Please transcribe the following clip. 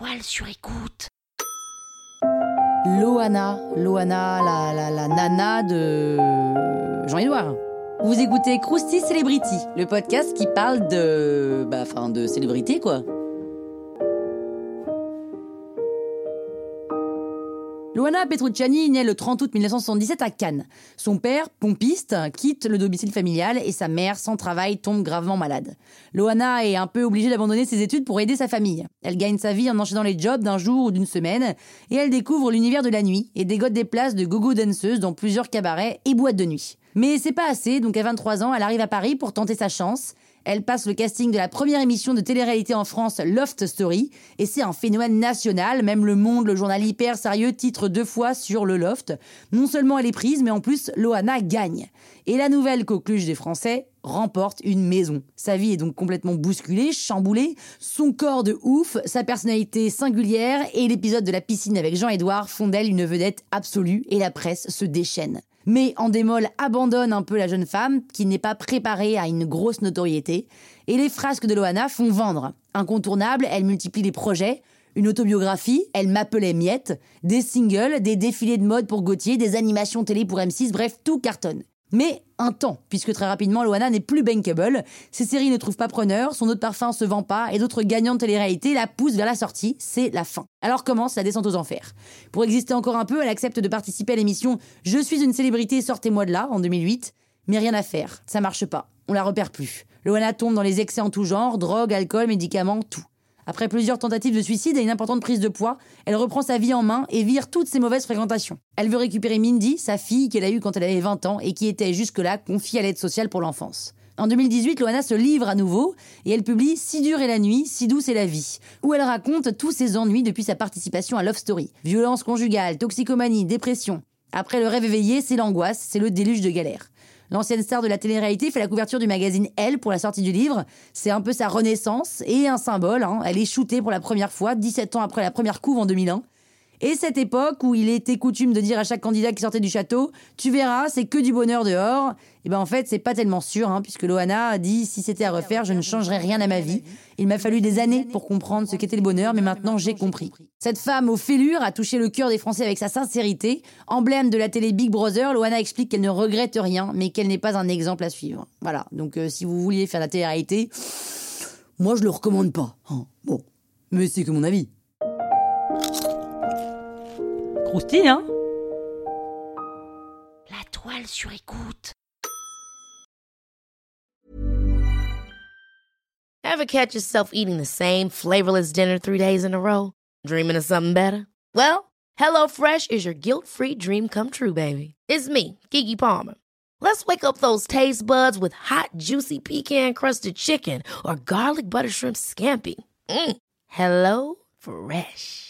toile sur écoute. Loana, Loana, la, la, la nana de Jean-Édouard. Vous écoutez Krusty Celebrity, le podcast qui parle de. Bah, enfin, de célébrité, quoi. Luana Petrucciani naît le 30 août 1977 à Cannes. Son père, pompiste, quitte le domicile familial et sa mère, sans travail, tombe gravement malade. Loana est un peu obligée d'abandonner ses études pour aider sa famille. Elle gagne sa vie en enchaînant les jobs d'un jour ou d'une semaine et elle découvre l'univers de la nuit et dégote des places de gogo danseuses dans plusieurs cabarets et boîtes de nuit. Mais c'est pas assez, donc à 23 ans, elle arrive à Paris pour tenter sa chance. Elle passe le casting de la première émission de télé-réalité en France, Loft Story, et c'est un phénomène national. Même Le Monde, le journal hyper sérieux, titre deux fois sur le Loft. Non seulement elle est prise, mais en plus, Loana gagne. Et la nouvelle coqueluche des Français remporte une maison. Sa vie est donc complètement bousculée, chamboulée, son corps de ouf, sa personnalité singulière et l'épisode de la piscine avec Jean-Édouard font d'elle une vedette absolue et la presse se déchaîne. Mais Endemol abandonne un peu la jeune femme qui n'est pas préparée à une grosse notoriété. Et les frasques de Loana font vendre. Incontournable, elle multiplie les projets. Une autobiographie, elle m'appelait Miette, des singles, des défilés de mode pour Gauthier, des animations télé pour M6, bref, tout cartonne. Mais un temps, puisque très rapidement, Loana n'est plus bankable. Ses séries ne trouvent pas preneur, son autre parfum se vend pas, et d'autres gagnants de télé-réalité la poussent vers la sortie. C'est la fin. Alors commence la descente aux enfers. Pour exister encore un peu, elle accepte de participer à l'émission Je suis une célébrité, sortez-moi de là, en 2008. Mais rien à faire, ça marche pas. On la repère plus. Loana tombe dans les excès en tout genre, drogue, alcool, médicaments, tout. Après plusieurs tentatives de suicide et une importante prise de poids, elle reprend sa vie en main et vire toutes ses mauvaises fréquentations. Elle veut récupérer Mindy, sa fille qu'elle a eue quand elle avait 20 ans et qui était jusque-là confiée à l'aide sociale pour l'enfance. En 2018, Loana se livre à nouveau et elle publie Si dure est la nuit, si douce est la vie, où elle raconte tous ses ennuis depuis sa participation à Love Story. Violence conjugale, toxicomanie, dépression. Après le rêve éveillé, c'est l'angoisse, c'est le déluge de galère. L'ancienne star de la télé-réalité fait la couverture du magazine Elle pour la sortie du livre. C'est un peu sa renaissance et un symbole. hein. Elle est shootée pour la première fois, 17 ans après la première couve en 2001. Et cette époque où il était coutume de dire à chaque candidat qui sortait du château, tu verras, c'est que du bonheur dehors. Et ben en fait, c'est pas tellement sûr, hein, puisque Loana a dit si c'était à refaire, je ne changerais rien à ma vie. Il m'a fallu des années pour comprendre ce qu'était le bonheur, mais maintenant j'ai compris. Cette femme aux fêlures a touché le cœur des Français avec sa sincérité. Emblème de la télé Big Brother, Loana explique qu'elle ne regrette rien, mais qu'elle n'est pas un exemple à suivre. Voilà. Donc euh, si vous vouliez faire la télé-réalité, moi je le recommande pas. hein. Bon, mais c'est que mon avis. Croustille, hein La toile sur écoute. Ever catch yourself eating the same flavorless dinner three days in a row? Dreaming of something better? Well, HelloFresh is your guilt-free dream come true, baby. It's me, Kiki Palmer. Let's wake up those taste buds with hot, juicy pecan-crusted chicken or garlic butter shrimp scampi. Mm. Hello Fresh.